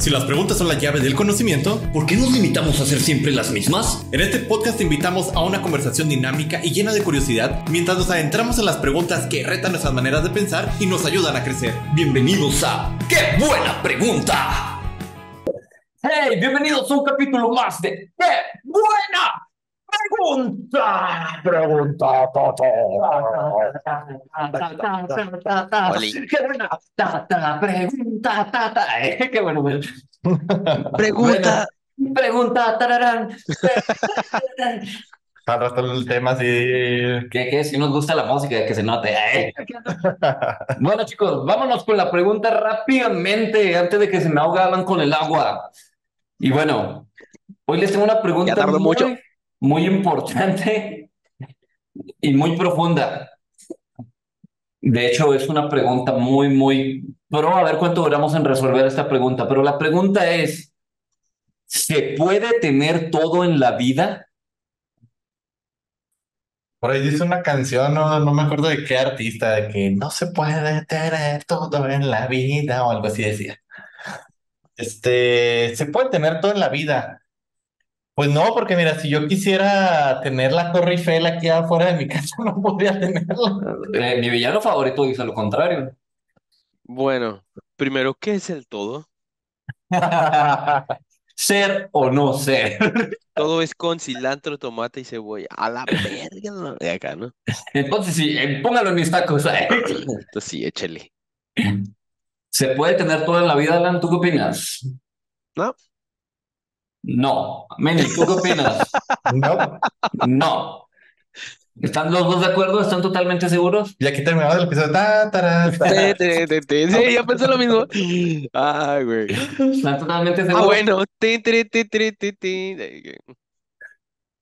Si las preguntas son la llave del conocimiento, ¿por qué nos limitamos a hacer siempre las mismas? En este podcast te invitamos a una conversación dinámica y llena de curiosidad mientras nos adentramos en las preguntas que retan nuestras maneras de pensar y nos ayudan a crecer. Bienvenidos a ¡Qué buena pregunta! Hey, bienvenidos a un capítulo más de ¡Qué buena Pregunta, pregunta, pregunta, qué bueno, Pregunta, pregunta, tararán. Al el tema así. ¿Qué, qué? Si nos gusta la música, que se note. bueno, chicos, vámonos con la pregunta rápidamente, antes de que se me ahogaban con el agua. Y bueno, hoy les tengo una pregunta. Ya muy, mucho muy importante y muy profunda. De hecho, es una pregunta muy, muy... Pero a ver cuánto duramos en resolver esta pregunta. Pero la pregunta es, ¿se puede tener todo en la vida? Por ahí dice una canción, no, no me acuerdo de qué artista, de que no se puede tener todo en la vida o algo así decía. Este, se puede tener todo en la vida, pues no, porque mira, si yo quisiera tener la Torre Eiffel aquí afuera de mi casa, no podría tenerla. Eh, mi villano favorito dice lo contrario. Bueno, primero, ¿qué es el todo? Ser o no ser. Todo es con cilantro, tomate y cebolla. A la verga de acá, ¿no? Entonces sí, eh, póngalo en mis tacos. Entonces sí, échale. ¿Se puede tener todo en la vida, Alan? ¿Tú qué opinas? No. No. Meni, ¿tú qué opinas? No. No. ¿Están los dos de acuerdo? ¿Están totalmente seguros? Y aquí terminamos el episodio. Ta, ta, Sí, yo pensé lo mismo. Ay, güey. ¿Están totalmente seguros? Ah, bueno.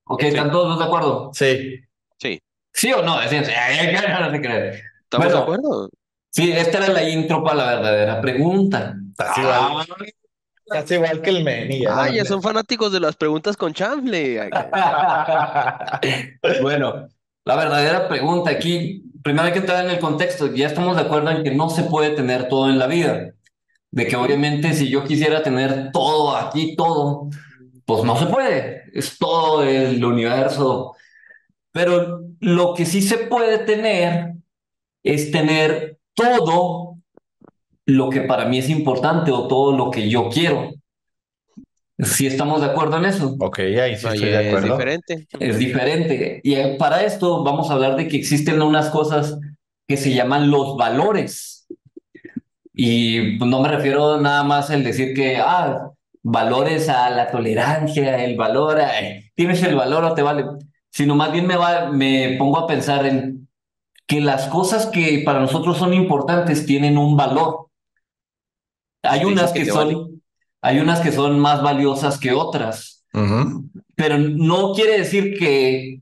Ok, ¿están todos de acuerdo? Sí. Sí. ¿Sí o no? ¿Estamos de acuerdo? Sí, esta era la intro para la verdadera pregunta. Va. Casi igual que el Meni. Ah, ya son fanáticos de las preguntas con chanfle. bueno, la verdadera pregunta aquí, primero hay que entrar en el contexto. Ya estamos de acuerdo en que no se puede tener todo en la vida. De que obviamente si yo quisiera tener todo aquí, todo, pues no se puede. Es todo el universo. Pero lo que sí se puede tener es tener todo lo que para mí es importante o todo lo que yo quiero. Si estamos de acuerdo en eso. Ok, ahí sí estoy de acuerdo. Es diferente. Es diferente. Y eh, para esto vamos a hablar de que existen unas cosas que se llaman los valores. Y no me refiero nada más al decir que, ah, valores a la tolerancia, el valor, a, eh, tienes el valor o te vale, sino más bien me, va, me pongo a pensar en que las cosas que para nosotros son importantes tienen un valor. Hay unas que, son, hay unas que son más valiosas que otras, pero no quiere decir que,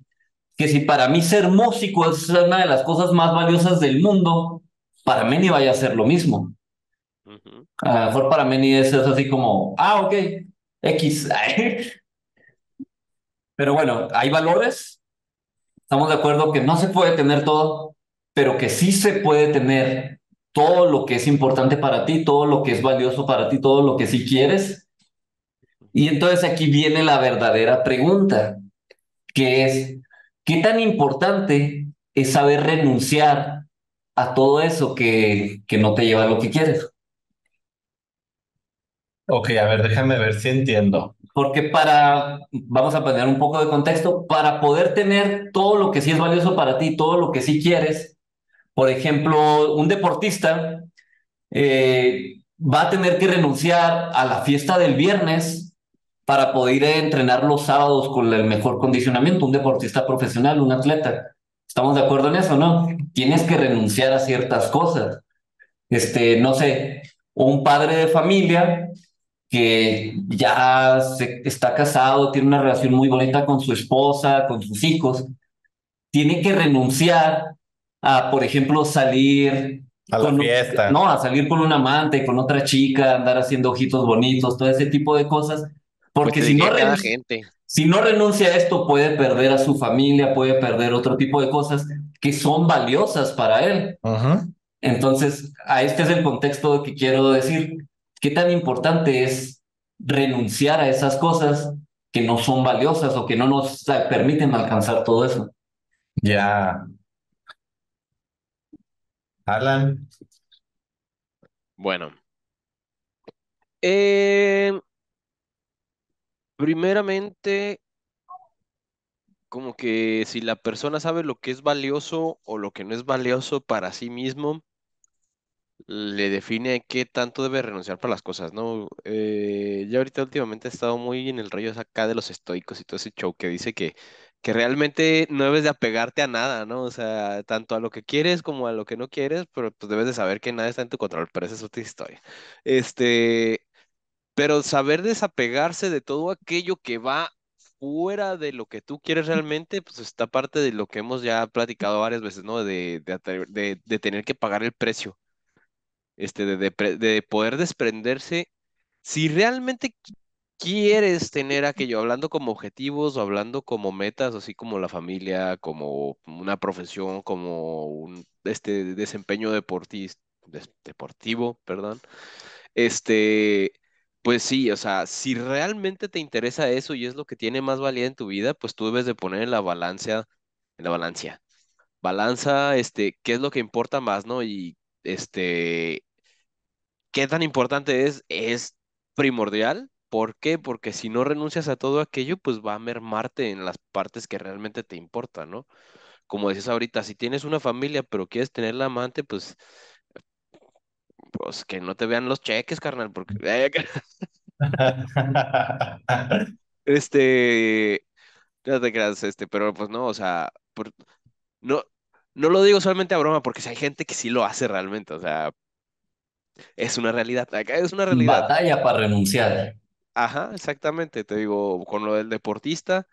que si para mí ser músico es una de las cosas más valiosas del mundo, para mí ni vaya a ser lo mismo. A lo mejor para mí es, es así como, ah, ok, X. pero bueno, hay valores. Estamos de acuerdo que no se puede tener todo, pero que sí se puede tener todo lo que es importante para ti, todo lo que es valioso para ti, todo lo que sí quieres. Y entonces aquí viene la verdadera pregunta, que es, ¿qué tan importante es saber renunciar a todo eso que, que no te lleva a lo que quieres? Ok, a ver, déjame ver si entiendo. Porque para, vamos a poner un poco de contexto, para poder tener todo lo que sí es valioso para ti, todo lo que sí quieres, por ejemplo, un deportista eh, va a tener que renunciar a la fiesta del viernes para poder entrenar los sábados con el mejor condicionamiento, un deportista profesional, un atleta. ¿Estamos de acuerdo en eso, no? Tienes que renunciar a ciertas cosas. Este, no sé, un padre de familia que ya está casado, tiene una relación muy bonita con su esposa, con sus hijos, tiene que renunciar a, por ejemplo, salir a la fiesta. No, a salir con un amante, con otra chica, andar haciendo ojitos bonitos, todo ese tipo de cosas. Porque si no, si no renuncia a esto, puede perder a su familia, puede perder otro tipo de cosas que son valiosas para él. Entonces, a este es el contexto que quiero decir, ¿qué tan importante es renunciar a esas cosas que no son valiosas o que no nos permiten alcanzar todo eso? Ya. Alan. Bueno. Eh, primeramente, como que si la persona sabe lo que es valioso o lo que no es valioso para sí mismo, le define qué tanto debe renunciar para las cosas, ¿no? Eh, yo ahorita últimamente he estado muy en el rollo acá de los estoicos y todo ese show que dice que, que realmente no debes de apegarte a nada, ¿no? O sea, tanto a lo que quieres como a lo que no quieres, pero pues debes de saber que nada está en tu control, pero esa es otra historia. Este, pero saber desapegarse de todo aquello que va fuera de lo que tú quieres realmente, pues está parte de lo que hemos ya platicado varias veces, ¿no? De, de, de, tener que pagar el precio este, de, de, poder desprenderse, si realmente quieres tener aquello, hablando como objetivos o hablando como metas, así como la familia, como una profesión, como un este, desempeño deportivo, perdón, este, pues sí, o sea, si realmente te interesa eso y es lo que tiene más valía en tu vida, pues tú debes de poner en la balanza, en la balanza, balanza, este, qué es lo que importa más, ¿no? Y este, qué tan importante es, es primordial. ¿Por qué? Porque si no renuncias a todo aquello, pues va a mermarte en las partes que realmente te importan, ¿no? Como decías ahorita, si tienes una familia pero quieres tener la amante, pues, pues que no te vean los cheques, carnal, porque... este, no te creas, este, pero pues no, o sea, no, no lo digo solamente a broma, porque si hay gente que sí lo hace realmente, o sea, es una realidad, acá es una realidad. Batalla para renunciar. Ajá, exactamente, te digo, con lo del deportista,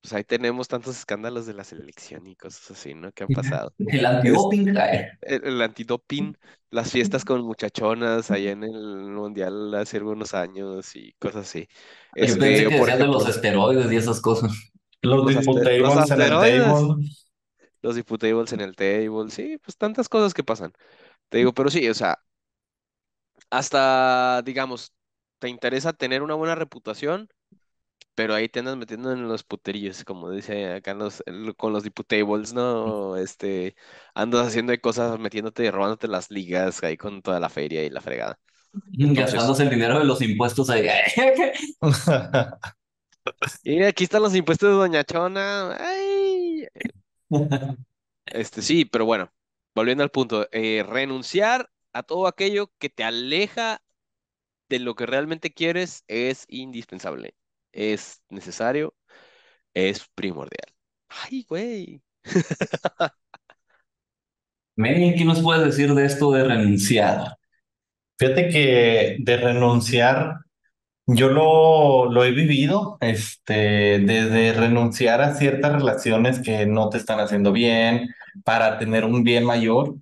pues ahí tenemos tantos escándalos de la selección y cosas así, ¿no? Que han pasado. El antidoping, el, el antidoping, las fiestas con muchachonas allá en el mundial hace algunos años y cosas así. Yo este, pensé que por ejemplo, de los esteroides y esas cosas. Los, los disputables en el table. Los disputables en el table, sí, pues tantas cosas que pasan. Te digo, pero sí, o sea, hasta, digamos, te interesa tener una buena reputación, pero ahí te andas metiendo en los puterillos, como dice acá los, con los diputables, ¿no? Este, andas haciendo cosas, metiéndote y robándote las ligas ahí con toda la feria y la fregada. Gastándose el dinero de los impuestos ahí. y aquí están los impuestos de Doña Chona. Este, sí, pero bueno, volviendo al punto, eh, renunciar a todo aquello que te aleja de lo que realmente quieres es indispensable, es necesario, es primordial. Ay, güey. Mary, ¿qué nos puedes decir de esto de renunciar? Fíjate que de renunciar, yo lo, lo he vivido, este, desde renunciar a ciertas relaciones que no te están haciendo bien para tener un bien mayor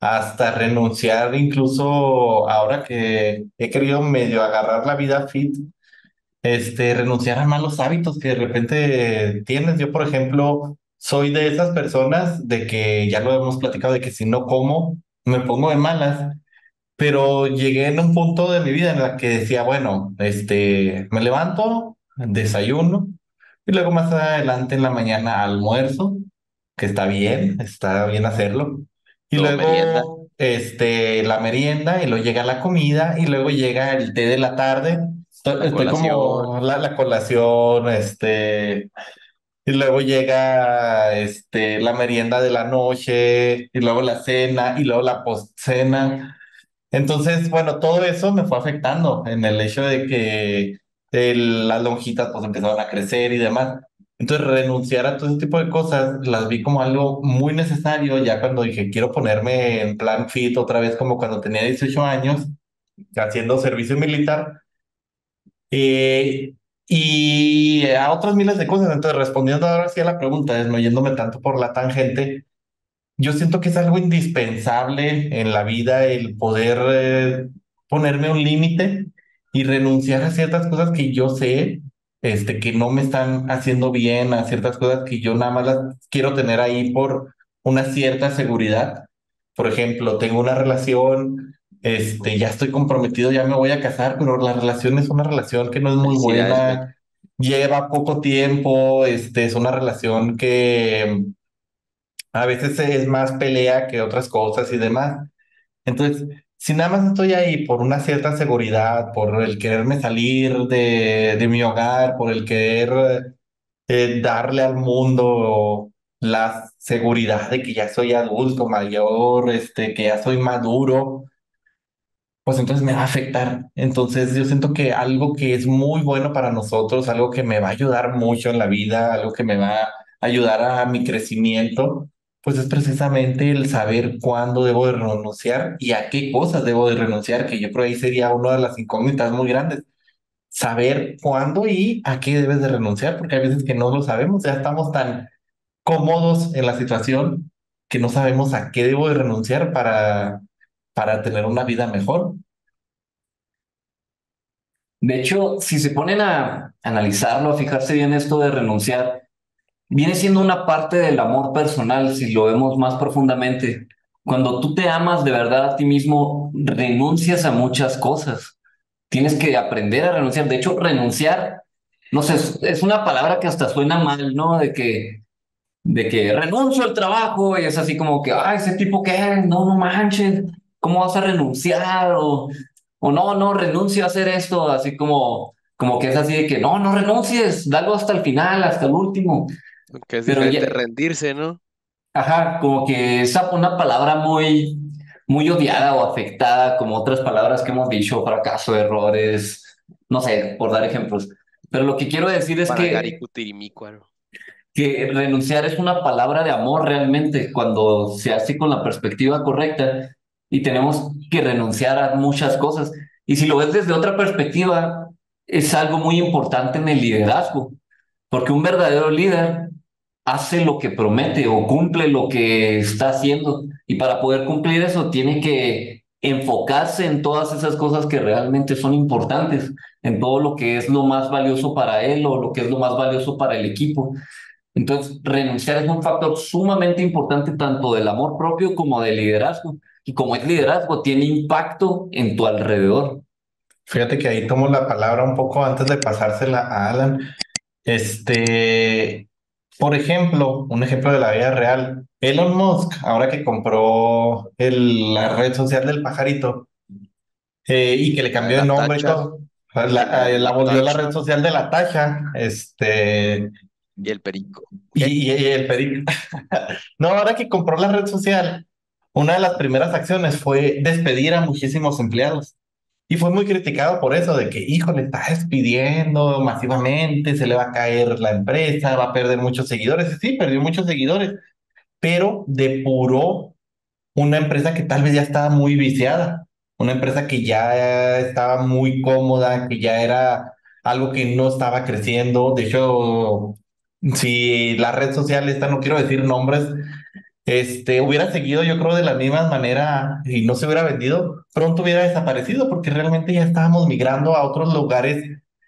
hasta renunciar, incluso ahora que he querido medio agarrar la vida fit, este, renunciar a malos hábitos que de repente tienes. Yo, por ejemplo, soy de esas personas de que ya lo hemos platicado, de que si no como, me pongo de malas. Pero llegué en un punto de mi vida en la que decía, bueno, este, me levanto, desayuno, y luego más adelante en la mañana almuerzo, que está bien, está bien hacerlo. Y luego, este, la merienda, y luego llega la comida, y luego llega el té de la tarde. Estoy, como la, la, colación, este, y luego llega, este, la merienda de la noche, y luego la cena, y luego la postcena. Entonces, bueno, todo eso me fue afectando en el hecho de que las lonjitas pues empezaron a crecer y demás. Entonces, renunciar a todo ese tipo de cosas las vi como algo muy necesario ya cuando dije, quiero ponerme en plan fit otra vez como cuando tenía 18 años, haciendo servicio militar. Eh, y a otras miles de cosas. Entonces, respondiendo ahora sí a la pregunta, desmayéndome tanto por la tangente, yo siento que es algo indispensable en la vida el poder eh, ponerme un límite y renunciar a ciertas cosas que yo sé este, que no me están haciendo bien a ciertas cosas que yo nada más las quiero tener ahí por una cierta seguridad. Por ejemplo, tengo una relación este, ya estoy comprometido, ya me voy a casar, pero la relación es una relación que no es muy buena, lleva poco tiempo, este, es una relación que a veces es más pelea que otras cosas y demás. Entonces, si nada más estoy ahí por una cierta seguridad, por el quererme salir de, mi hogar, por el querer eh, darle al mundo la seguridad de que ya soy adulto, mayor, este, que ya soy maduro, pues entonces me va a afectar. Entonces yo siento que algo que es muy bueno para nosotros, algo que me va a ayudar mucho en la vida, algo que me va a ayudar a mi crecimiento, pues es precisamente el saber cuándo debo de renunciar y a qué cosas debo de renunciar, que yo creo ahí sería una de las incógnitas muy grandes. Saber cuándo y a qué debes de renunciar, porque hay veces que no lo sabemos, ya estamos tan cómodos en la situación que no sabemos a qué debo de renunciar para, para tener una vida mejor. De hecho, si se ponen a analizarlo, a fijarse bien esto de renunciar, viene siendo una parte del amor personal, si lo vemos más profundamente. Cuando tú te amas de verdad a ti mismo, renuncias a muchas cosas. Tienes que aprender a renunciar. De hecho, renunciar, no sé, es, una palabra que hasta suena mal, ¿no? De que, de que renuncio al trabajo y es así como que, ay, ese tipo que, no, no manches, ¿cómo vas a renunciar? O, o no, no, renuncio a hacer esto, así como, como que es así de que, no, no renuncies, dalo hasta el final, hasta el último. Que es Pero diferente ya- rendirse, ¿no? Ajá, como que es una palabra muy, muy odiada o afectada, como otras palabras que hemos dicho, fracaso, errores, no sé, por dar ejemplos. Pero lo que quiero decir es que, que renunciar es una palabra de amor realmente cuando se hace con la perspectiva correcta y tenemos que renunciar a muchas cosas. Y si lo ves desde otra perspectiva, es algo muy importante en el liderazgo, porque un verdadero líder hace lo que promete o cumple lo que está haciendo. Y para poder cumplir eso, tiene que enfocarse en todas esas cosas que realmente son importantes, en todo lo que es lo más valioso para él o lo que es lo más valioso para el equipo. Entonces, renunciar es un factor sumamente importante tanto del amor propio como del liderazgo. Y como es liderazgo, tiene impacto en tu alrededor. Fíjate que ahí tomo la palabra un poco antes de pasársela a Alan. Este, por ejemplo, un ejemplo de la vida real. Elon Musk, ahora que compró el- la red social del pajarito eh, y que le cambió La de nombre y todo, la, eh, la La volvió la red social de la tacha, este, Y el perico. y, y- y el perico. No, ahora que compró la red social, una de las primeras acciones fue despedir a muchísimos empleados. Y fue muy criticado por eso, de que, híjole, está despidiendo masivamente, se le va a caer la empresa, va a perder muchos seguidores. Sí, perdió muchos seguidores, pero depuró una empresa que tal vez ya estaba muy viciada, una empresa que ya estaba muy cómoda, que ya era algo que no estaba creciendo. De hecho, si la red social esta, no quiero decir nombres, este, hubiera seguido, yo creo, de la misma manera y no se hubiera vendido, pronto hubiera desaparecido porque realmente ya estábamos migrando a otros lugares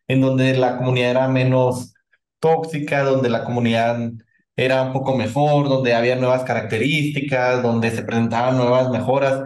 en donde la comunidad era menos tóxica, donde la comunidad era un poco mejor, donde había nuevas características, donde se presentaban nuevas mejoras.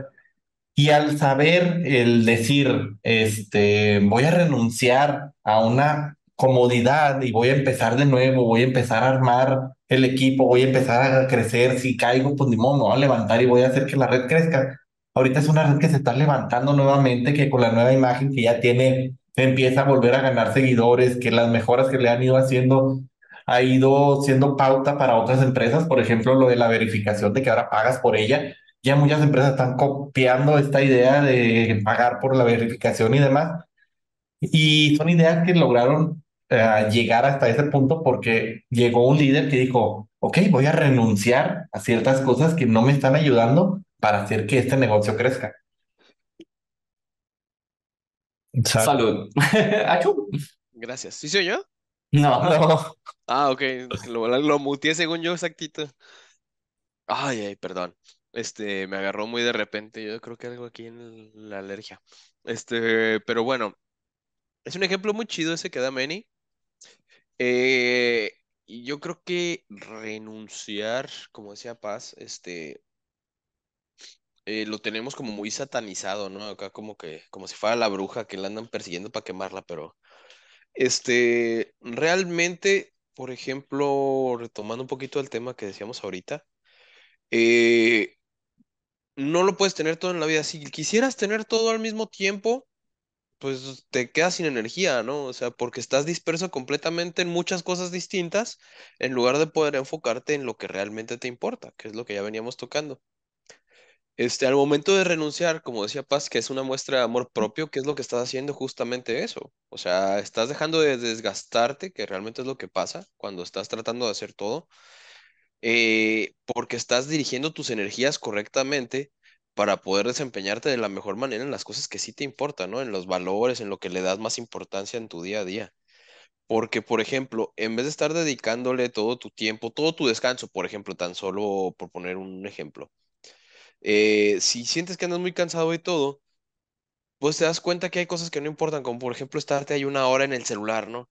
Y al saber el decir, este, voy a renunciar a una comodidad y voy a empezar de nuevo, voy a empezar a armar el equipo, voy a empezar a crecer, si caigo, pues ni modo, me voy a levantar y voy a hacer que la red crezca. Ahorita es una red que se está levantando nuevamente, que con la nueva imagen que ya tiene, empieza a volver a ganar seguidores, que las mejoras que le han ido haciendo ha ido siendo pauta para otras empresas, por ejemplo, lo de la verificación de que ahora pagas por ella ya muchas empresas están copiando esta idea de pagar por la verificación y demás. Y son ideas que lograron eh, llegar hasta ese punto porque llegó un líder que dijo, ok, voy a renunciar a ciertas cosas que no me están ayudando para hacer que este negocio crezca. Salud. Achú. Gracias. ¿Sí soy yo? No, No, Ah, ok. Lo, lo muteé según yo exactito. Ay, ay, perdón. Este, me agarró muy de repente. Yo creo que algo aquí en el- la alergia. Este, pero bueno, es un ejemplo muy chido ese que da Manny. Eh, yo creo que renunciar, como decía Paz, este, eh, lo tenemos como muy satanizado, ¿no? Acá como que, como si fuera la bruja que la andan persiguiendo para quemarla, pero este, realmente, por ejemplo, retomando un poquito el tema que decíamos ahorita, eh, no lo puedes tener todo en la vida. Si quisieras tener todo al mismo tiempo, pues te quedas sin energía, ¿no? O sea, porque estás disperso completamente en muchas cosas distintas en lugar de poder enfocarte en lo que realmente te importa, que es lo que ya veníamos tocando. Este, al momento de renunciar, como decía Paz, que es una muestra de amor propio, ¿qué es lo que estás haciendo? Justamente eso. O sea, estás dejando de desgastarte, que realmente es lo que pasa cuando estás tratando de hacer todo, eh, porque estás dirigiendo tus energías correctamente para poder desempeñarte de la mejor manera en las cosas que sí te importan, ¿no? En los valores, en lo que le das más importancia en tu día a día. Porque, por ejemplo, en vez de estar dedicándole todo tu tiempo, todo tu descanso, por ejemplo, tan solo por poner un ejemplo, eh, si sientes que andas muy cansado y todo, pues te das cuenta que hay cosas que no importan, como por ejemplo estarte ahí una hora en el celular, ¿no?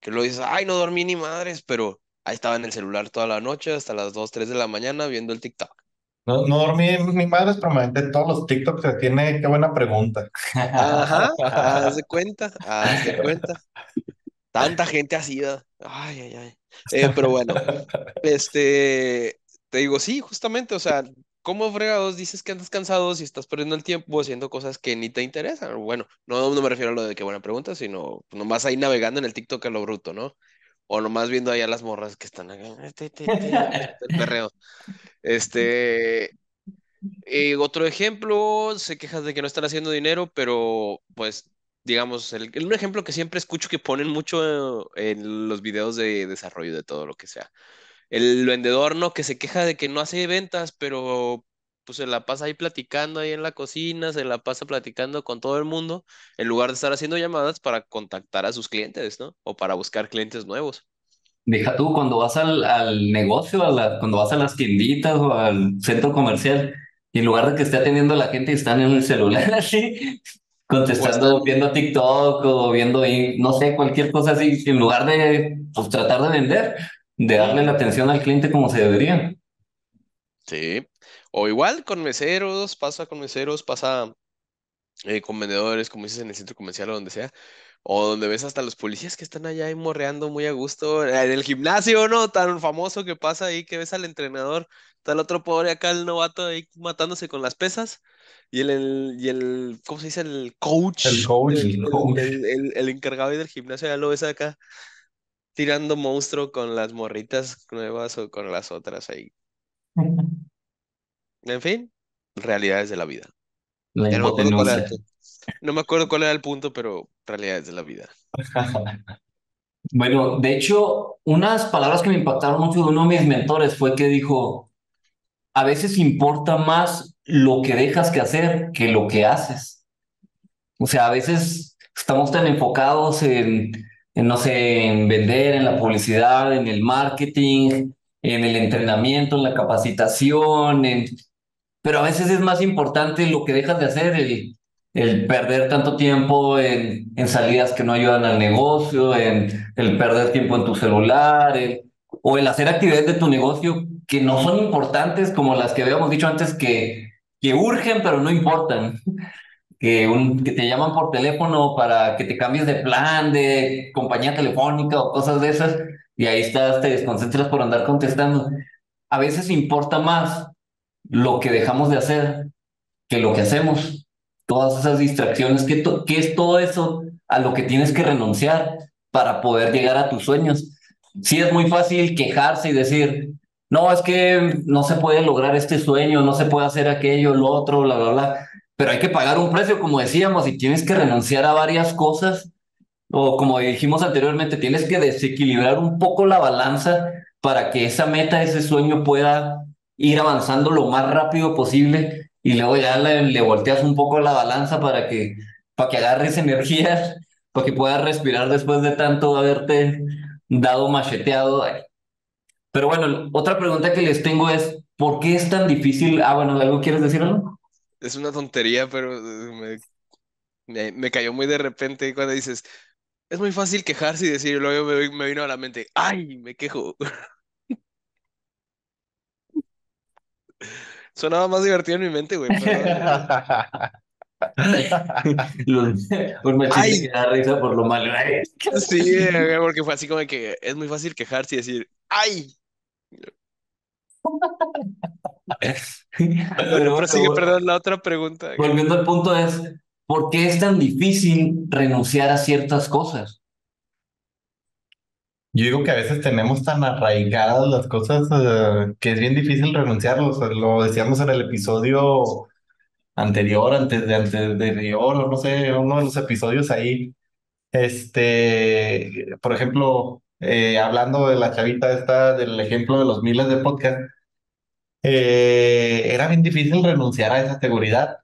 Que lo dices, ay, no dormí ni madres, pero ahí estaba en el celular toda la noche hasta las 2, 3 de la mañana viendo el TikTok. No, no dormí ni madres, pero me aventé todos los TikToks que tiene. Qué buena pregunta. Ajá, haz de cuenta, haz de cuenta. Tanta gente así. Ay, ay, ay. Eh, pero bueno, este, te digo, sí, justamente, o sea, ¿cómo fregados dices que andas cansado si estás perdiendo el tiempo haciendo cosas que ni te interesan? Bueno, no, no me refiero a lo de qué buena pregunta, sino nomás ahí navegando en el TikTok a lo bruto, ¿no? O nomás viendo ahí a las morras que están acá, te, el perreo. Este, eh, otro ejemplo, se quejas de que no están haciendo dinero, pero pues, digamos, el, el- un ejemplo que siempre escucho que ponen mucho en los videos de desarrollo de todo lo que sea. El vendedor, ¿no? Que se queja de que no hace ventas, pero pues se la pasa ahí platicando ahí en la cocina, se la pasa platicando con todo el mundo, en lugar de estar haciendo llamadas para contactar a sus clientes, ¿no? O para buscar clientes nuevos. Deja tú cuando vas al, al negocio, a la- cuando vas a las tienditas o al centro comercial, y en lugar de que esté atendiendo a la gente, están en el celular así, contestando, viendo TikTok o viendo, no sé, cualquier cosa así, en lugar de pues, tratar de vender, de darle la atención al cliente como se debería. Sí. O igual con meseros, pasa con meseros, pasa eh, con vendedores, como dices, en el centro comercial o donde sea. O donde ves hasta los policías que están allá ahí morreando muy a gusto. En el gimnasio, ¿no? Tan famoso que pasa ahí que ves al entrenador. El otro pobre acá, el novato ahí matándose con las pesas. Y el, el- y el, ¿cómo se dice? El coach. El coach. El, El el- coach. el- el- el encargado ahí del gimnasio, ya lo ves acá tirando monstruo con las morritas nuevas o con las otras ahí. En fin, realidades de la vida. La Ya no me acuerdo cuál era el hipotenusa. punto. No me acuerdo cuál era el punto, pero realidades de la vida. Bueno, de hecho, unas palabras que me impactaron mucho de uno de mis mentores fue que dijo, a veces importa más lo que dejas que hacer que lo que haces. O sea, a veces estamos tan enfocados en, en, no sé, en vender, en la publicidad, en el marketing, en el entrenamiento, en la capacitación, en... pero a veces es más importante lo que dejas de hacer, el, perder tanto tiempo en, en salidas que no ayudan al negocio, en el perder tiempo en tu celular, el- o el hacer actividades de tu negocio que no son importantes como las que habíamos dicho antes que, que urgen pero no importan que, un, que te llaman por teléfono para que te cambies de plan, de compañía telefónica o cosas de esas, y ahí estás, te desconcentras por andar contestando. A veces importa más lo que dejamos de hacer que lo que hacemos. Todas esas distracciones, ¿qué, to- qué es todo eso a lo que tienes que renunciar para poder llegar a tus sueños? Sí es muy fácil quejarse y decir, no, es que no se puede lograr este sueño, no se puede hacer aquello, lo otro, bla, bla, bla. Pero hay que pagar un precio, como decíamos, y tienes que renunciar a varias cosas, o como dijimos anteriormente, tienes que desequilibrar un poco la balanza para que esa meta, ese sueño pueda ir avanzando lo más rápido posible y luego ya le, le volteas un poco la balanza para que, para que agarres energía, para que puedas respirar después de tanto haberte dado macheteado. Pero bueno, otra pregunta que les tengo es, ¿por qué es tan difícil? Ah, bueno, ¿algo quieres decir algo? Es una tontería, pero eh, me, me- me cayó muy de repente cuando dices, es muy fácil quejarse y decir, luego me, me vino a la mente, ay, me quejo. Sonaba más divertido en mi mente, güey. Un machiste Ay. que da risa por lo malo. Ay, Sí, porque fue así como que es muy fácil quejarse y decir, ¡ay! Pero bueno, sigue, perdón, la otra pregunta. volviendo al punto es, ¿por qué es tan difícil renunciar a ciertas cosas? Yo digo que a veces tenemos tan arraigadas las cosas eh, que es bien difícil renunciarlos. Lo decíamos en el episodio anterior, antes de anterior, o no sé, uno de los episodios ahí. Este, por ejemplo, eh, hablando de la chavita esta, del ejemplo de los miles de podcast, eh, era bien difícil renunciar a esa seguridad.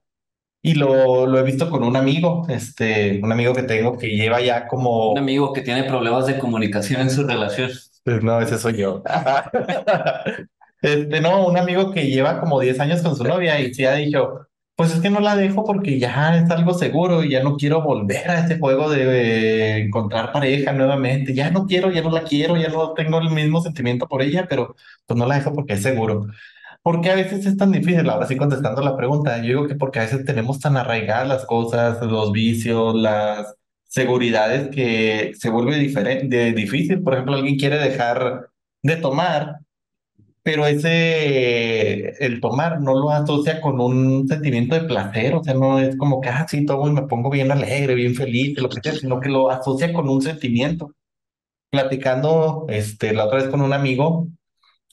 Y lo, lo he visto con un amigo, este, un amigo que tengo que lleva ya como... Un amigo que tiene problemas de comunicación en su relación. Pues no, ese soy yo. Este, no, un amigo que lleva como 10 años con su novia y sí ha dicho, pues es que no la dejo porque ya es algo seguro y ya no quiero volver a este juego de eh, encontrar pareja nuevamente. Ya no quiero, ya no la quiero, ya no tengo el mismo sentimiento por ella, pero pues no la dejo porque es seguro. ¿Por qué a veces es tan difícil? Ahora sí contestando la pregunta, yo digo que porque a veces tenemos tan arraigadas las cosas, los vicios, las seguridades que se vuelve diferente, difícil. Por ejemplo, alguien quiere dejar de tomar, pero ese, el tomar no lo asocia con un sentimiento de placer, o sea, no es como que, ah, sí, tomo y me pongo bien alegre, bien feliz, lo que sea, sino que lo asocia con un sentimiento. Platicando, este, la otra vez con un amigo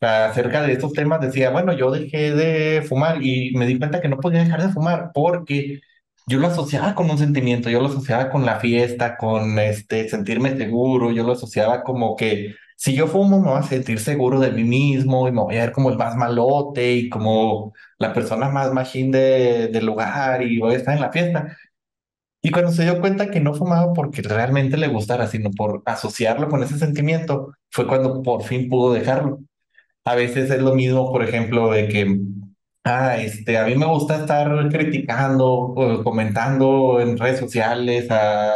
acerca de estos temas, decía, bueno, yo dejé de fumar y me di cuenta que no podía dejar de fumar porque yo lo asociaba con un sentimiento, yo lo asociaba con la fiesta, con este, sentirme seguro, yo lo asociaba como que si yo fumo me voy a sentir seguro de mí mismo y me voy a ver como el más malote y como la persona más machine de, del lugar y voy a estar en la fiesta. Y cuando se dio cuenta que no fumaba porque realmente le gustara, sino por asociarlo con ese sentimiento, fue cuando por fin pudo dejarlo. A veces es lo mismo, por ejemplo, de que, ah, este, a mí me gusta estar criticando o comentando en redes sociales, ah,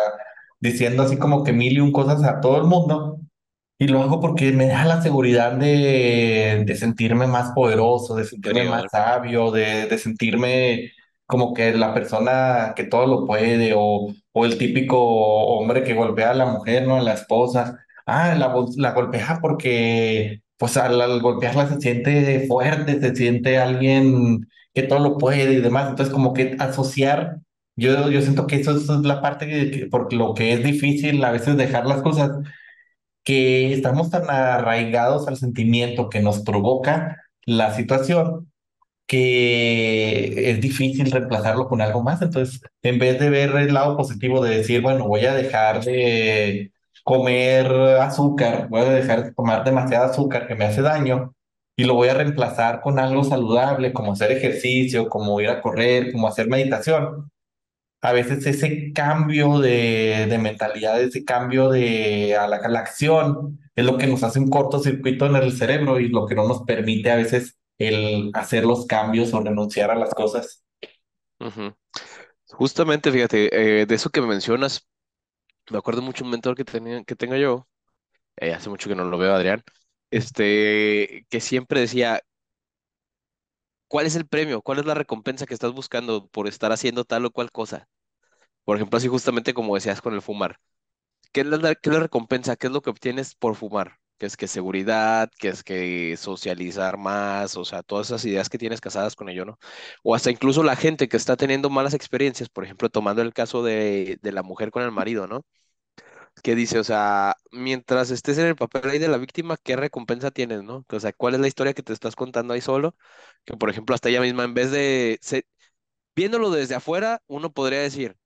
diciendo así como que mil y un cosas a todo el mundo. Y lo hago porque me da la seguridad de, de sentirme más poderoso, de sentirme más sabio, de, de sentirme como que la persona que todo lo puede, o, o el típico hombre que golpea a la mujer, ¿no? A la esposa. Ah, la, la golpea porque, pues al, al golpearla se siente fuerte, se siente alguien que todo lo puede y demás. Entonces, como que asociar, yo, yo siento que eso es la parte que, que- por lo que es difícil a veces dejar las cosas que estamos tan arraigados al sentimiento que nos provoca la situación que es difícil reemplazarlo con algo más. Entonces, en vez de ver el lado positivo de decir, bueno, voy a dejar de comer azúcar, voy a dejar de tomar demasiado azúcar que me hace daño y lo voy a reemplazar con algo saludable, como hacer ejercicio, como ir a correr, como hacer meditación a veces ese cambio de, de mentalidad, ese cambio de a la, a la acción, es lo que nos hace un cortocircuito en el cerebro y lo que no nos permite a veces el hacer los cambios o renunciar a las cosas. Ujú. Justamente, fíjate, eh, de eso que me mencionas, me acuerdo mucho un mentor que tenía, que tengo yo, eh, hace mucho que no lo veo, Adrián, este, que siempre decía, ¿cuál es el premio? ¿Cuál es la recompensa que estás buscando por estar haciendo tal o cual cosa? Por ejemplo, así justamente como decías con el fumar. ¿Qué es la, qué es la recompensa? ¿Qué es lo que obtienes por fumar? ¿Qué es que seguridad? ¿Qué es que socializar más? O sea, todas esas ideas que tienes casadas con ello, ¿no? O hasta incluso la gente que está teniendo malas experiencias, por ejemplo, tomando el caso de, de la mujer con el marido, ¿no? Que dice, o sea, mientras estés en el papel ahí de la víctima, ¿qué recompensa tienes, ¿no? O sea, ¿cuál es la historia que te estás contando ahí solo? Que, por ejemplo, hasta ella misma, en vez de, viéndolo desde afuera, uno podría decir,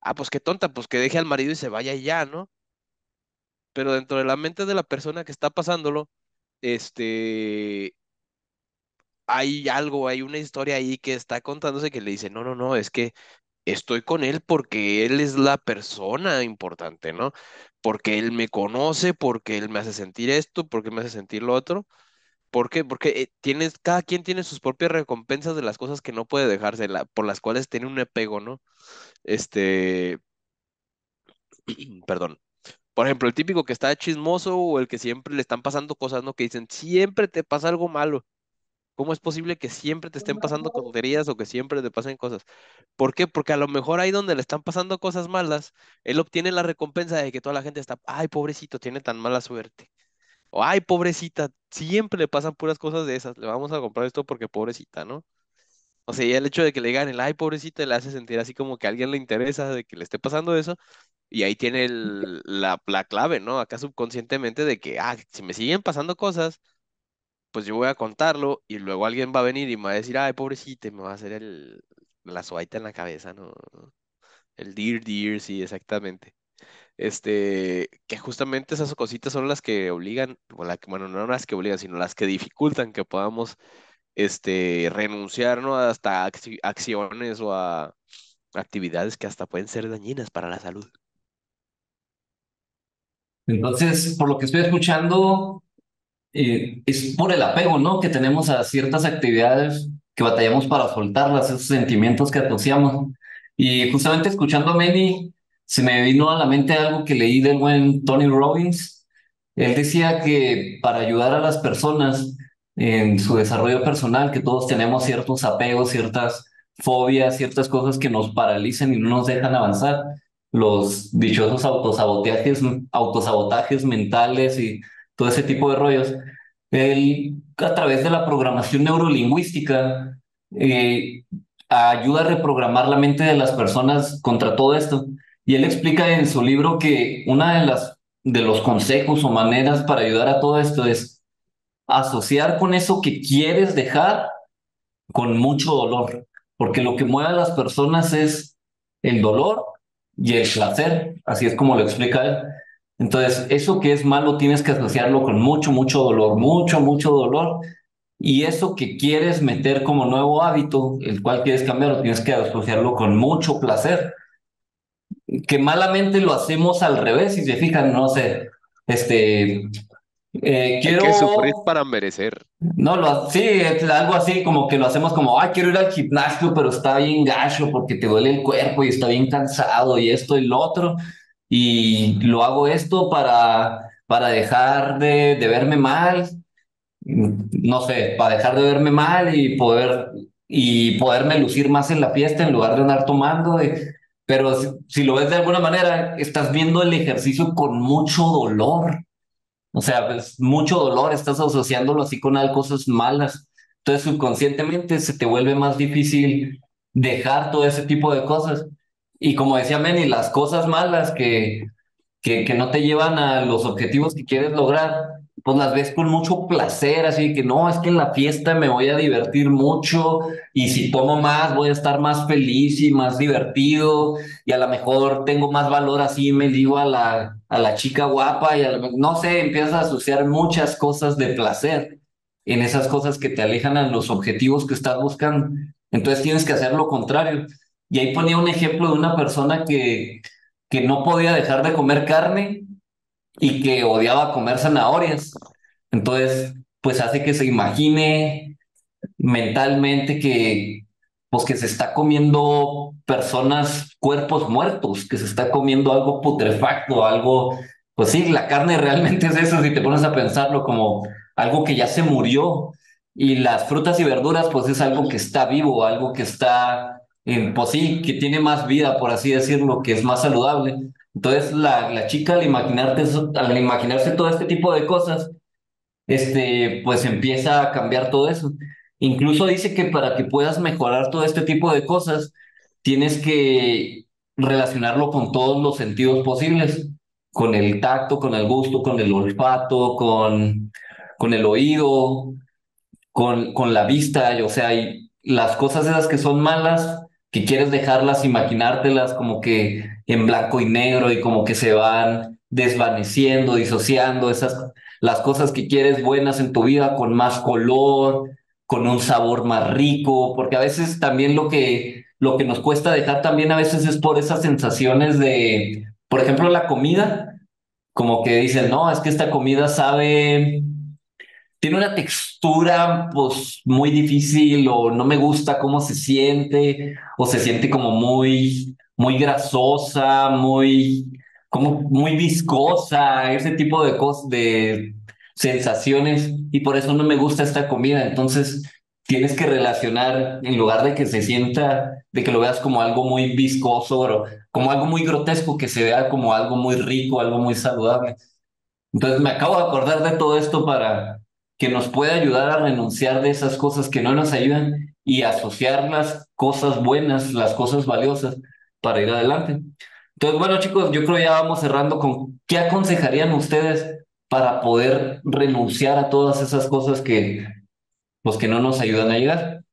ah, pues qué tonta, pues que deje al marido y se vaya ya, ¿no? Pero dentro de la mente de la persona que está pasándolo, este, hay algo, hay una historia ahí que está contándose que le dice, no, no, no, es que estoy con él porque él es la persona importante, ¿no? Porque él me conoce, porque él me hace sentir esto, porque me hace sentir lo otro. ¿Por qué? Porque eh, tienes, cada quien tiene sus propias recompensas de las cosas que no puede dejarse, por las cuales tiene un apego, ¿no? Este, perdón. Por ejemplo, el típico que está chismoso o el que siempre le están pasando cosas, ¿no? Que dicen, siempre te pasa algo malo. ¿Cómo es posible que siempre te estén pasando tonterías o que siempre te pasen cosas? ¿Por qué? Porque a lo mejor ahí donde le están pasando cosas malas, él obtiene la recompensa de que toda la gente está, ay, pobrecito, tiene tan mala suerte. O, ay, pobrecita, siempre le pasan puras cosas de esas. Le vamos a comprar esto porque pobrecita, ¿no? O sea, y el hecho de que le digan el ay, pobrecita, le hace sentir así como que a alguien le interesa de que le esté pasando eso. Y ahí tiene el- la, la clave, ¿no? Acá subconscientemente de que, ah, si me siguen pasando cosas, pues yo voy a contarlo y luego alguien va a venir y me va a decir, ay, pobrecita, y me va a hacer el, la sobaita en la cabeza, ¿no? El dear, dear, sí, exactamente. Este, que justamente esas cositas son las que obligan, bueno, no las que obligan, sino las que dificultan que podamos, este, renunciar, ¿no? Hasta acci- acciones o a actividades que hasta pueden ser dañinas para la salud. Entonces, por lo que estoy escuchando, eh, es por el apego, ¿no? Que tenemos a ciertas actividades que batallamos para soltarlas, esos sentimientos que asociamos. Y justamente escuchando a Manny, se me vino a la mente algo que leí del buen Tony Robbins. Él decía que para ayudar a las personas en su desarrollo personal, que todos tenemos ciertos apegos, ciertas fobias, ciertas cosas que nos paralizan y no nos dejan avanzar, los dichosos autosabotajes, autosabotajes mentales y todo ese tipo de rollos. Él, a través de la programación neurolingüística, eh, ayuda a reprogramar la mente de las personas contra todo esto. Y él explica en su libro que una de las de los consejos o maneras para ayudar a todo esto es asociar con eso que quieres dejar con mucho dolor, porque lo que mueve a las personas es el dolor y el placer, así es como lo explica él. Entonces, eso que es malo tienes que asociarlo con mucho, mucho dolor, mucho, mucho dolor. Y eso que quieres meter como nuevo hábito, el cual quieres cambiar, tienes que asociarlo con mucho placer. Que malamente lo hacemos al revés, si se fijan, no sé, este, eh, Hay quiero... que sufrir para merecer. No, lo, sí, es algo así como que lo hacemos como, ay, quiero ir al gimnasio, pero está bien gacho porque te duele el cuerpo y está bien cansado y esto y lo otro. Y lo hago esto para, para dejar de, de verme mal, no sé, para dejar de verme mal y poder, y poderme lucir más en la fiesta en lugar de andar tomando. y- pero si, si lo ves de alguna manera, estás viendo el ejercicio con mucho dolor. O sea, pues, mucho dolor, estás asociándolo así con algo, cosas malas. Entonces, subconscientemente se te vuelve más difícil dejar todo ese tipo de cosas. Y como decía Manny, las cosas malas que, que, que no te llevan a los objetivos que quieres lograr, pues las ves con mucho placer, así que no, es que en la fiesta me voy a divertir mucho y si tomo más voy a estar más feliz y más divertido y a lo mejor tengo más valor así, me digo a la, a la chica guapa y no sé, empiezas a asociar muchas cosas de placer en esas cosas que te alejan a los objetivos que estás buscando. Entonces tienes que hacer lo contrario. Y ahí ponía un ejemplo de una persona que, que no podía dejar de comer carne y que odiaba comer zanahorias. Entonces, pues hace que se imagine mentalmente que, pues que se está comiendo personas, cuerpos muertos, que se está comiendo algo putrefacto, algo, pues sí, la carne realmente es eso, si te pones a pensarlo como algo que ya se murió. Y las frutas y verduras, pues es algo que está vivo, algo que está, pues sí, que tiene más vida, por así decirlo, que es más saludable. Entonces, la, la chica al imaginarte al imaginarse todo este tipo de cosas, este, pues empieza a cambiar todo eso. Incluso dice que para que puedas mejorar todo este tipo de cosas, tienes que relacionarlo con todos los sentidos posibles, con el tacto, con el gusto, con el olfato, con, con el oído, con, con la vista, y, o sea, y las cosas esas que son malas, que quieres dejarlas, imaginártelas como que en blanco y negro y como que se van desvaneciendo, disociando, esas, las cosas que quieres buenas en tu vida con más color, con un sabor más rico, porque a veces también lo que, lo que nos cuesta dejar también a veces es por esas sensaciones de, por ejemplo, la comida, como que dicen, no, es que esta comida sabe tiene una textura pues muy difícil o no me gusta cómo se siente o se siente como muy muy grasosa, muy como muy viscosa, ese tipo de cosas de sensaciones y por eso no me gusta esta comida. Entonces tienes que relacionar, en lugar de que se sienta, de que lo veas como algo muy viscoso, o como algo muy grotesco, que se vea como algo muy rico, algo muy saludable. Entonces me acabo de acordar de todo esto para que nos pueda ayudar a renunciar de esas cosas que no nos ayudan y asociar las cosas buenas, las cosas valiosas para ir adelante. Entonces, bueno, chicos, yo creo ya vamos cerrando con qué aconsejarían ustedes para poder renunciar a todas esas cosas que, pues, que no nos ayudan a llegar.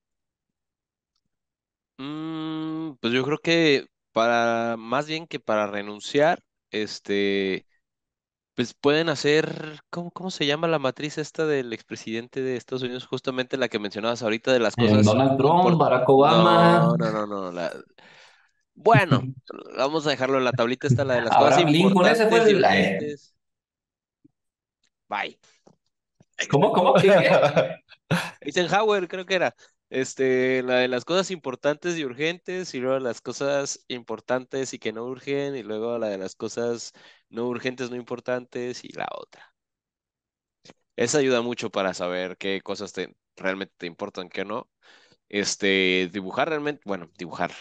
Mm, pues yo creo que para, más bien que para renunciar, este, pues pueden hacer, ¿cómo, cómo se llama la matriz esta del expresidente de Estados Unidos? Justamente la que mencionabas ahorita de las Eh, cosas Donald Trump, Barack Obama, No, no, no, no. la- Bueno, vamos a dejarlo en la tablita esta, la de las cosas Lincoln, ese fue importantes y el... eh, urgentes. Bye. ¿Cómo, cómo? ¿Qué, qué? Eisenhower, creo que era. Este, la de las cosas importantes y urgentes, y luego las cosas importantes y que no urgen, y luego la de las cosas no urgentes, no importantes, y la otra. Esa ayuda mucho para saber qué cosas te, realmente te importan, qué no. Este, dibujar realmente, bueno, dibujar.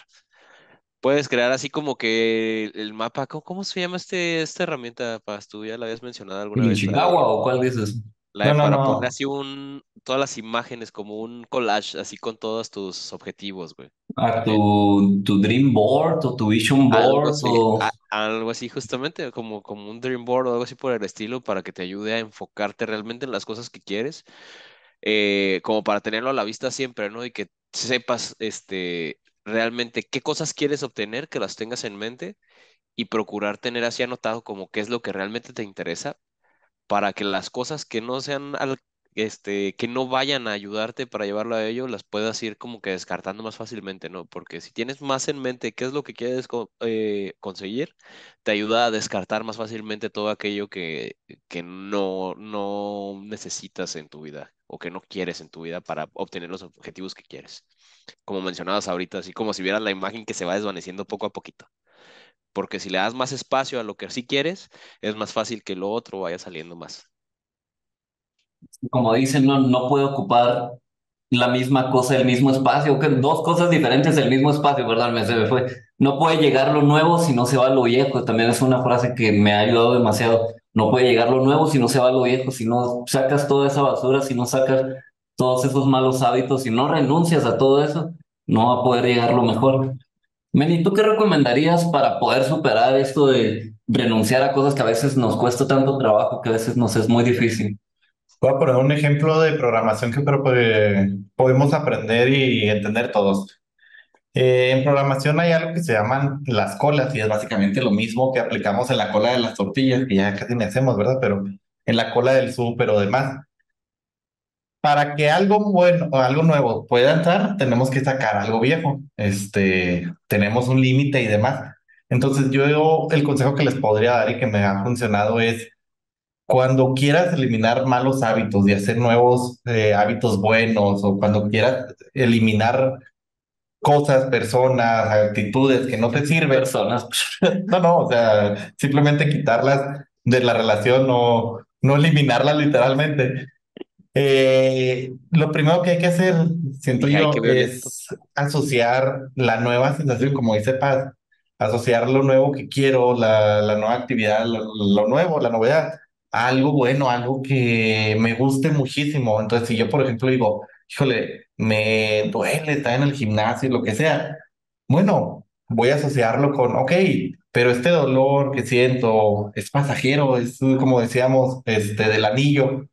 Puedes crear así como que el mapa, ¿cómo, cómo se llama este, esta herramienta, Paz? Tú ya la habías mencionado alguna ¿El vez, Ishikawa o cuál dices? la de No, no, para no. poner así un, todas las imágenes, como un collage, así con todos tus objetivos, güey. ¿A tu, tu Dream Board o tu Vision Algo Board así, o... a- algo así justamente, como, como un dream board o algo así por el estilo, para que te ayude a enfocarte realmente en las cosas que quieres, eh, como para tenerlo a la vista siempre, ¿no? Y que sepas, este, realmente qué cosas quieres obtener, que las tengas en mente y procurar tener así anotado como qué es lo que realmente te interesa para que las cosas que no sean al- este, que no vayan a ayudarte para llevarlo a ello, las puedas ir como que descartando más fácilmente, ¿no? Porque si tienes más en mente qué es lo que quieres eh, conseguir, te ayuda a descartar más fácilmente todo aquello que, que no, no necesitas en tu vida o que no quieres en tu vida para obtener los objetivos que quieres. Como mencionabas ahorita, así como si vieras la imagen que se va desvaneciendo poco a poquito. Porque si le das más espacio a lo que sí quieres, es más fácil que lo otro vaya saliendo más. como dicen, no, no puede ocupar la misma cosa, el mismo espacio, que dos cosas diferentes del mismo espacio, ¿verdad? Me, se me fue. No puede llegar lo nuevo si no se va lo viejo. También es una frase que me ha ayudado demasiado. No puede llegar lo nuevo si no se va lo viejo, si no sacas toda esa basura, si no sacas todos esos malos hábitos, si no renuncias a todo eso, no va a poder llegar lo mejor. Meni, ¿tú qué recomendarías para poder superar esto de renunciar a cosas que a veces nos cuesta tanto trabajo, que a veces nos es muy difícil? Voy a poner un ejemplo de programación que creo que podemos aprender y entender todos. Eh, en programación hay algo que se llaman las colas y es básicamente lo mismo que aplicamos en la cola de las tortillas, que ya casi ni hacemos, ¿verdad? Pero en la cola del súper o demás. Para que algo bueno o algo nuevo pueda entrar, tenemos que sacar algo viejo. Este, tenemos un límite y demás. Entonces, yo el consejo que les podría dar y que me ha funcionado es cuando quieras eliminar malos hábitos y hacer nuevos eh, hábitos buenos, o cuando quieras eliminar cosas, personas, actitudes que no te sirven, Personas. no, no, o sea, simplemente quitarlas de la relación, no, no eliminarlas literalmente. Eh, lo primero que hay que hacer, siento Dije, "Ay, yo, qué violento". es asociar la nueva sensación, como dice Paz, asociar lo nuevo que quiero, la, la nueva actividad, lo, lo nuevo, la novedad, a algo bueno, algo que me guste muchísimo. Entonces, si yo, por ejemplo, digo, híjole, me duele estar en el gimnasio, lo que sea, bueno, voy a asociarlo con, ok, pero este dolor que siento es pasajero, es como decíamos, este, del anillo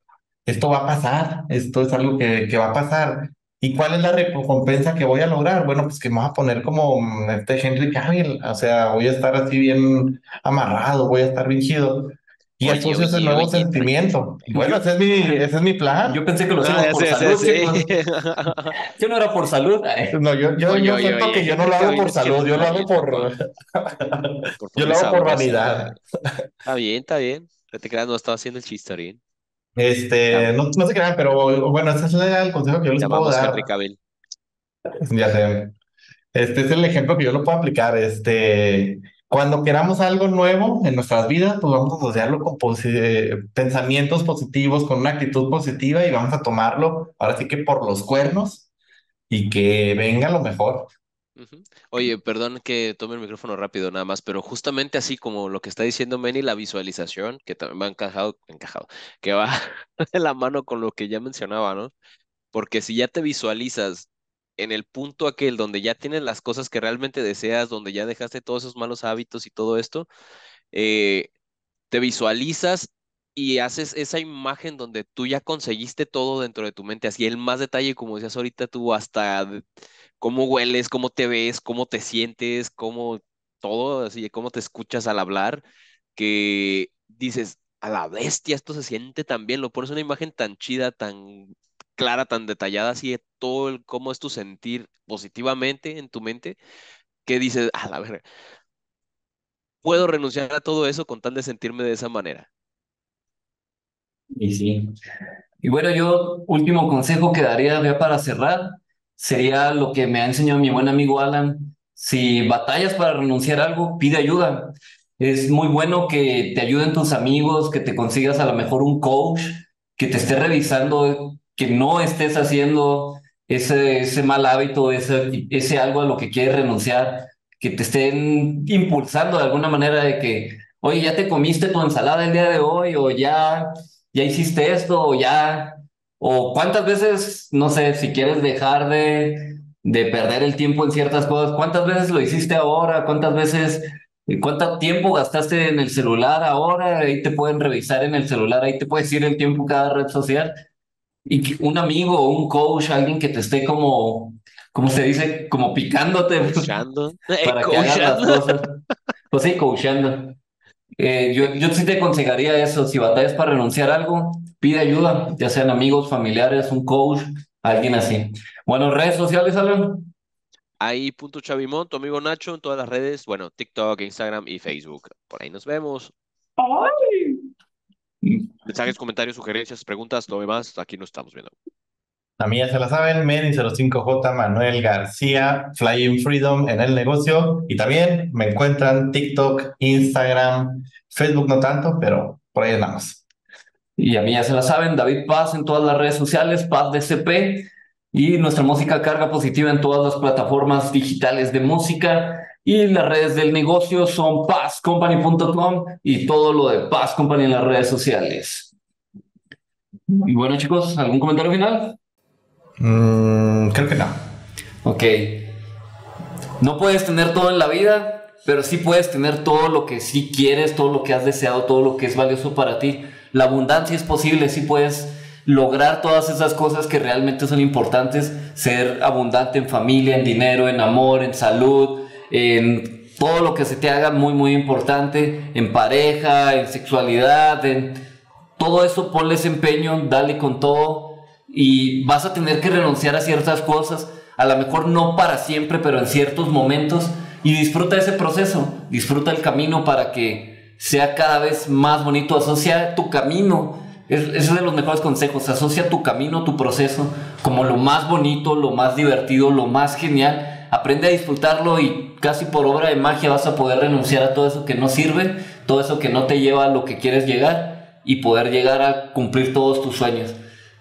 esto va a pasar, esto es algo que, que va a pasar. ¿Y cuál es la recompensa que voy a lograr? Bueno, pues que me voy a poner como mm, este Henry Cavill, o sea, voy a estar así bien amarrado, voy a estar bien chido. Y Oye, asocio ese oye, nuevo oye, sentimiento. Bueno, ese es mi, ese es mi plan. Yo pensé que lo Ah, hacíamos ya por salud, sí. Yo no era por salud. No, yo, yo, Oye, yo oye, siento oye, que yo no lo hago por salud, yo lo hago por, yo lo hago por vanidad. Está bien, está bien. No te creas, no estaba haciendo el chistarín. Este, no, no se crean, pero bueno, ese es el consejo que yo les puedo dar. Henry Cavill. Ya sé. Este es el ejemplo que yo lo puedo aplicar. Este, cuando queramos algo nuevo en nuestras vidas, pues vamos a asociarlo con posi- eh, pensamientos positivos, con una actitud positiva y vamos a tomarlo ahora sí que por los cuernos y que venga lo mejor. Oye, perdón que tome el micrófono rápido nada más, pero justamente así como lo que está diciendo Manny, la visualización, que también va encajado, encajado, que va de la mano con lo que ya mencionaba, ¿no? Porque si ya te visualizas en el punto aquel donde ya tienes las cosas que realmente deseas, donde ya dejaste todos esos malos hábitos y todo esto, eh, te visualizas y haces esa imagen donde tú ya conseguiste todo dentro de tu mente, así el más detalle, como decías ahorita tú, hasta cómo hueles, cómo te ves, cómo te sientes, cómo todo, así, cómo te escuchas al hablar, que dices, a la bestia, esto se siente tan bien, lo pones una imagen tan chida, tan clara, tan detallada, así de todo el cómo es tu sentir positivamente en tu mente, que dices, a la verga, puedo renunciar a todo eso con tal de sentirme de esa manera. Y sí. Y bueno, yo último consejo que daría ya para cerrar sería lo que me ha enseñado mi buen amigo Alan. Si batallas para renunciar a algo, pide ayuda. Es muy bueno que te ayuden tus amigos, que te consigas a lo mejor un coach, que te esté revisando, que no estés haciendo ese, ese mal hábito, ese, ese algo a lo que quieres renunciar, que te estén impulsando de alguna manera de que, oye, ya te comiste tu ensalada el día de hoy o ya ya hiciste esto o ya, o cuántas veces, no sé, si quieres dejar de, de perder el tiempo en ciertas cosas, cuántas veces lo hiciste ahora, cuántas veces, cuánto tiempo gastaste en el celular ahora, ahí te pueden revisar en el celular, ahí te puedes ir el tiempo cada red social. Y un amigo o un coach, alguien que te esté como, como se dice, como picándote Coachando. para que hagas las Coachando. cosas. Pues sí, coachando. Eh, yo, yo sí te aconsejaría eso, si batallas para renunciar a algo, pide ayuda, ya sean amigos, familiares, un coach, alguien así. Bueno, redes sociales, Alan. Ahí, punto Chavimón, tu amigo Nacho en todas las redes, bueno, TikTok, Instagram y Facebook. Por ahí nos vemos. Mensajes, comentarios, sugerencias, preguntas, lo demás, aquí nos estamos viendo. A mí ya se la saben, Meni05J Manuel García, Flying Freedom en el negocio. Y también me encuentran TikTok, Instagram, Facebook no tanto, pero por ahí andamos. Y a mí ya se la saben, David Paz en todas las redes sociales, Paz DCP, y nuestra música carga positiva en todas las plataformas digitales de música. Y las redes del negocio son pazcompany.com y todo lo de Paz Company en las redes sociales. Y bueno, chicos, ¿algún comentario final? Mm, creo que no. Ok. No puedes tener todo en la vida, pero sí puedes tener todo lo que sí quieres, todo lo que has deseado, todo lo que es valioso para ti. La abundancia es posible, sí puedes lograr todas esas cosas que realmente son importantes, ser abundante en familia, en dinero, en amor, en salud, en todo lo que se te haga muy, muy importante, en pareja, en sexualidad, en todo eso, ponles empeño, dale con todo y vas a tener que renunciar a ciertas cosas, a lo mejor no para siempre, pero en ciertos momentos y disfruta ese proceso, disfruta el camino para que sea cada vez más bonito, asocia tu camino, es, es de los mejores consejos, asocia tu camino, tu proceso como lo más bonito, lo más divertido, lo más genial, aprende a disfrutarlo y casi por obra de magia vas a poder renunciar a todo eso que no sirve, todo eso que no te lleva a lo que quieres llegar y poder llegar a cumplir todos tus sueños.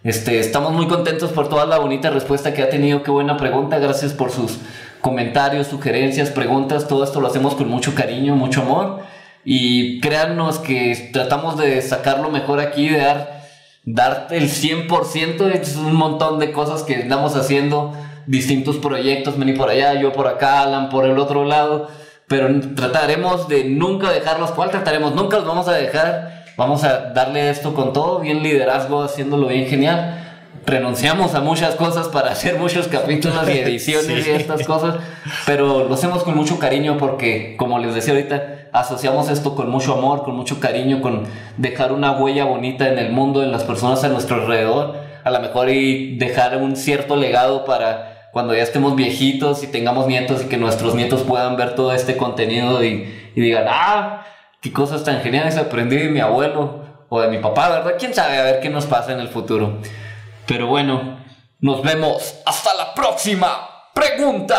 Este, estamos muy contentos por toda la bonita respuesta que ha tenido. Qué buena pregunta. Gracias por sus comentarios, sugerencias, preguntas. Todo esto lo hacemos con mucho cariño, mucho amor. Y créannos que tratamos de sacar lo mejor aquí, de dar, dar el 100%. Es un montón de cosas que estamos haciendo, distintos proyectos, vení por allá, yo por acá, Alan por el otro lado. Pero trataremos de nunca dejarlos. ¿Cuál trataremos? Nunca los vamos a dejar. Vamos a darle esto con todo, bien liderazgo, haciéndolo bien genial. Renunciamos a muchas cosas para hacer muchos capítulos y ediciones Sí. y estas cosas, pero lo hacemos con mucho cariño porque, como les decía ahorita, asociamos esto con mucho amor, con mucho cariño, con dejar una huella bonita en el mundo, en las personas a nuestro alrededor, a lo mejor y dejar un cierto legado para cuando ya estemos viejitos y tengamos nietos y que nuestros nietos puedan ver todo este contenido y, digan, ah, qué cosas tan geniales aprendí de mi abuelo o de mi papá, ¿verdad? ¿Quién sabe a ver qué nos pasa en el futuro? Pero bueno, nos vemos hasta la próxima pregunta.